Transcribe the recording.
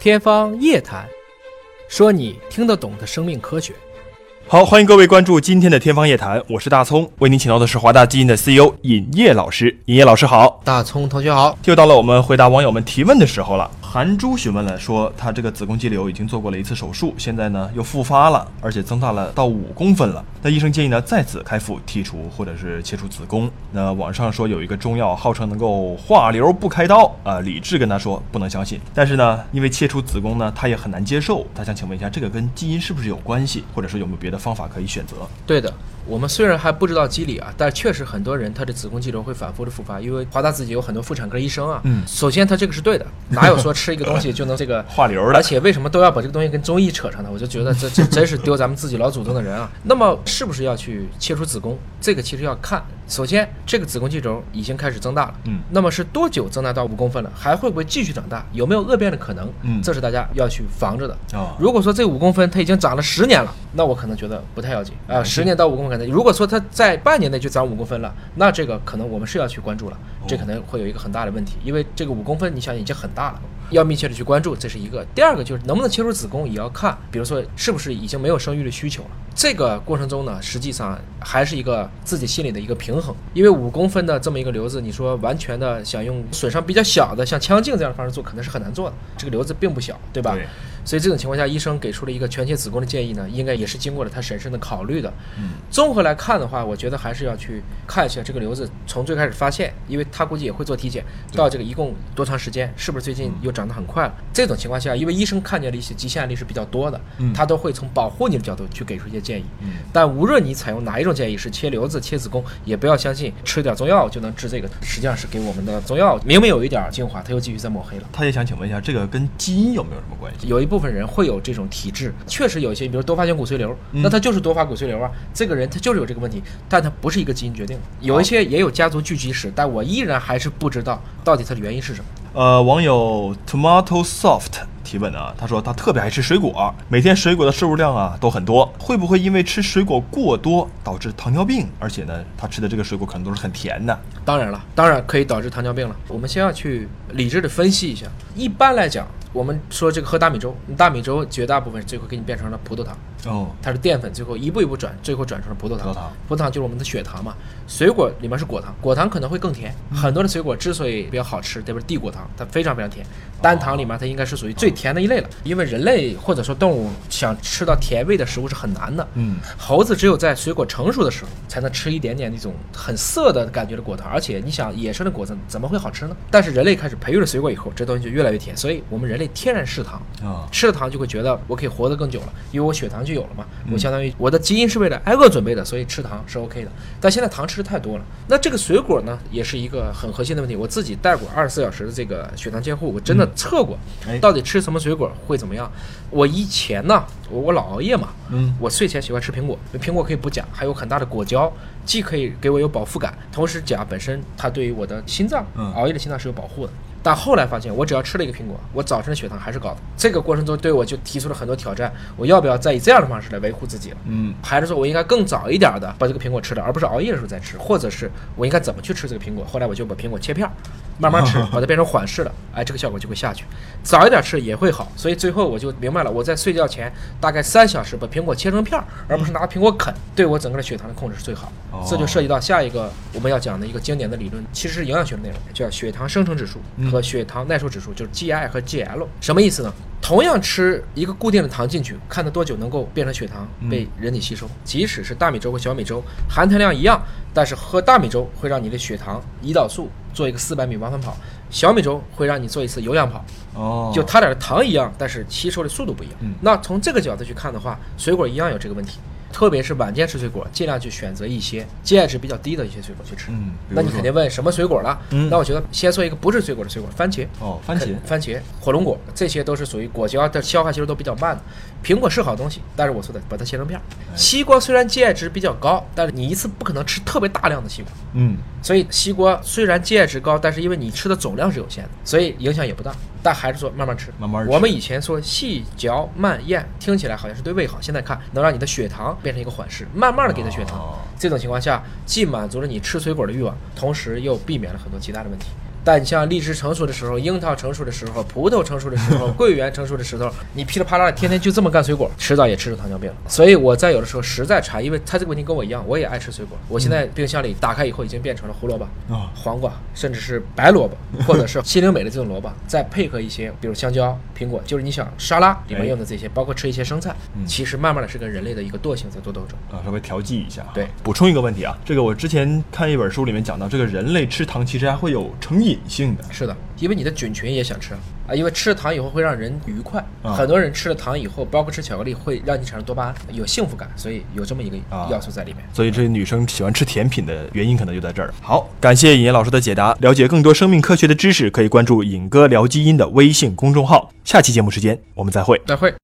天方夜谭，说你听得懂的生命科学。好，欢迎各位关注今天的天方夜谭，我是大葱，为您请到的是华大基因的 CEO 尹烨老师。尹烨老师好，大葱同学好。又到了我们回答网友们提问的时候了。韩珠询问了，说她这个子宫肌瘤已经做过了一次手术，现在呢又复发了，而且增大了到五公分了。那医生建议呢再次开腹剔除或者是切除子宫。那网上说有一个中药号称能够化瘤不开刀啊，理智跟他说不能相信。但是呢，因为切除子宫呢，他也很难接受。他想请问一下，这个跟基因是不是有关系，或者说有没有别的方法可以选择？对的，我们虽然还不知道机理啊，但确实很多人他的子宫肌瘤会反复的复发，因为华大自己有很多妇产科医生啊。嗯首先他这个是对的，哪有说吃一个东西就能这个 化瘤的而且为什么都要把这个东西跟中医扯上呢？我就觉得这这真是丢咱们自己老祖宗的人啊。那么是不是要去切除子宫？这个其实要看，首先这个子宫肌瘤已经开始增大了，嗯那么是多久增大到五公分了？还会不会继续长大？有没有恶变的可能？嗯这是大家要去防着的。哦如果说这五公分它已经长了十年了，那我可能觉得不太要紧啊。十年到五公分可能，如果说它在半年内就长五公分了，那这个可能我们是要去关注了，这可能会有一个很大的问题，因为这个五公分你想已经很大了，要密切的去关注，这是一个。第二个就是能不能切除子宫也要看，比如说是不是已经没有生育的需求了。这个过程中呢，实际上还是一个自己心里的一个平衡，因为五公分的这么一个瘤子，你说完全的想用损伤比较小的，像腔镜这样的方式做，可能是很难做的。这个瘤子并不小，对吧？所以这种情况下，医生给出了一个全切子宫的建议呢，应该也是经过了他审慎的考虑的。嗯，综合来看的话，我觉得还是要去看一下这个瘤子从最开始发现，因为他估计也会做体检，到这个一共多长时间，是不是最近又长得很快了？这种情况下，因为医生看见了一些极限案例是比较多的，嗯他都会从保护你的角度去给出一些建议。嗯但无论你采用哪一种建议，是切瘤子、切子宫，也不要相信吃点中药就能治这个，实际上是给我们的中药明明有一点精华，他又继续在抹黑了。他也想请问一下，这个跟基因有没有什么关系？有一部分人会有这种体质，确实有一些，比如多发性骨髓瘤，嗯那他就是多发骨髓瘤啊，这个人他就是有这个问题，但他不是一个基因决定的。有一些也有家族聚集史，但我依然还是不知道到底它的原因是什么。呃，网友 Tomato Soft 提问啊，他说他特别爱吃水果，每天水果的摄入量啊都很多，会不会因为吃水果过多导致糖尿病？而且呢，他吃的这个水果可能都是很甜的。当然了，当然可以导致糖尿病了。我们先要去理智的分析一下。一般来讲，我们说这个喝大米粥，大米粥绝大部分最后给你变成了葡萄糖，哦，它是淀粉，最后一步一步转，最后转成了葡萄糖。葡萄糖葡萄糖就是我们的血糖嘛。水果里面是果糖，果糖可能会更甜。很多的水果之所以比较好吃，对吧？地果糖它非常非常甜，单糖里面它应该是属于最甜的一类了。因为人类或者说动物想吃到甜味的食物是很难的。嗯，猴子只有在水果成熟的时候，才能吃一点点那种很涩的感觉的果糖。而且你想，野生的果子怎么会好吃呢？但是人类开始培育了水果以后，这东西就越来越甜。所以我们人类天然嗜糖，啊，吃了糖就会觉得我可以活得更久了，因为我血糖就有了嘛。我相当于我的基因是为了挨饿准备的，所以吃糖是 OK 的。但现在糖吃的太多了，那这个水果呢，也是一个很核心的问题。我自己带过二十四小时的这个血糖监护，我真的测过，哎到底吃什么水果会怎么样。我以前呢，我我老熬夜嘛，嗯我睡前喜欢吃苹果，苹果可以补钾，还有很大的果胶，既可以给我有饱腹感，同时钾本身它对于我的心脏，嗯熬夜的心脏是有保护的。但后来发现，我只要吃了一个苹果，我早晨的血糖还是高的。这个过程中对我就提出了很多挑战，我要不要再以这样的方式来维护自己了？嗯，还是说我应该更早一点的把这个苹果吃了，而不是熬夜的时候再吃，或者是我应该怎么去吃这个苹果？后来我就把苹果切片儿，慢慢吃，把它变成缓释了，哎，这个效果就会下去。早一点吃也会好，所以最后我就明白了，我在睡觉前大概三小时把苹果切成片儿，而不是拿苹果啃，对我整个的血糖的控制是最好哦。这就涉及到下一个我们要讲的一个经典的理论，其实是营养学的内容，叫血糖生成指数和血糖耐受指数，就是 GI 和 GL。什么意思呢？同样吃一个固定的糖进去，看它多久能够变成血糖被人体吸收。即使是大米粥和小米粥，含糖量一样，但是喝大米粥会让你的血糖、胰岛素做一个四百米往返跑，小米粥会让你做一次有氧跑。哦，就它俩的糖一样，但是吸收的速度不一样。嗯那从这个角度去看的话，水果一样有这个问题。特别是晚间吃水果，尽量去选择一些 GI 值比较低的一些水果去吃。嗯那你肯定问什么水果了？嗯那我觉得先说一个不是水果的水果，番茄。哦，番茄，番茄、火龙果，这些都是属于果胶的消化吸收都比较慢的。苹果是好东西，但是我说的把它切成片儿。哎西瓜虽然 GI 值比较高，但是你一次不可能吃特别大量的西瓜，嗯，所以西瓜虽然 GI 值高，但是因为你吃的总量是有限的，所以影响也不大。但还是说慢慢吃，慢慢吃我们以前说细嚼慢咽，听起来好像是对胃好，现在看能让你的血糖变成一个缓释，慢慢的给它血糖。哦这种情况下，既满足了你吃水果的欲望，同时又避免了很多其他的问题。但你像荔枝成熟的时候、樱桃成熟的时候、葡萄成熟的时候、桂圆成熟的时候，你噼里啪啦的天天就这么干水果，迟早也吃出糖尿病了。所以我在有的时候实在馋，因为他这个问题跟我一样，我也爱吃水果。我现在冰箱里打开以后已经变成了胡萝卜、啊黄瓜，甚至是白萝卜，或者是 西灵美的这种萝卜，再配合一些比如香蕉、苹果，就是你想沙拉里面用的这些，包括吃一些生菜，其实慢慢的是跟人类的一个惰性在做斗争。啊，稍微调剂一下。对，补充一个问题啊，这个我之前看一本书里面讲到，这个人类吃糖其实还会有成瘾性的。是的，因为你的菌群也想吃啊，因为吃了糖以后会让人愉快，啊很多人吃了糖以后，包括吃巧克力，会让你产生多巴胺，有幸福感，所以有这么一个啊要素在里面。所以这些女生喜欢吃甜品的原因可能就在这儿。好，感谢尹岩老师的解答。了解更多生命科学的知识，可以关注“尹哥聊基因”的微信公众号。下期节目时间我们再会。再会。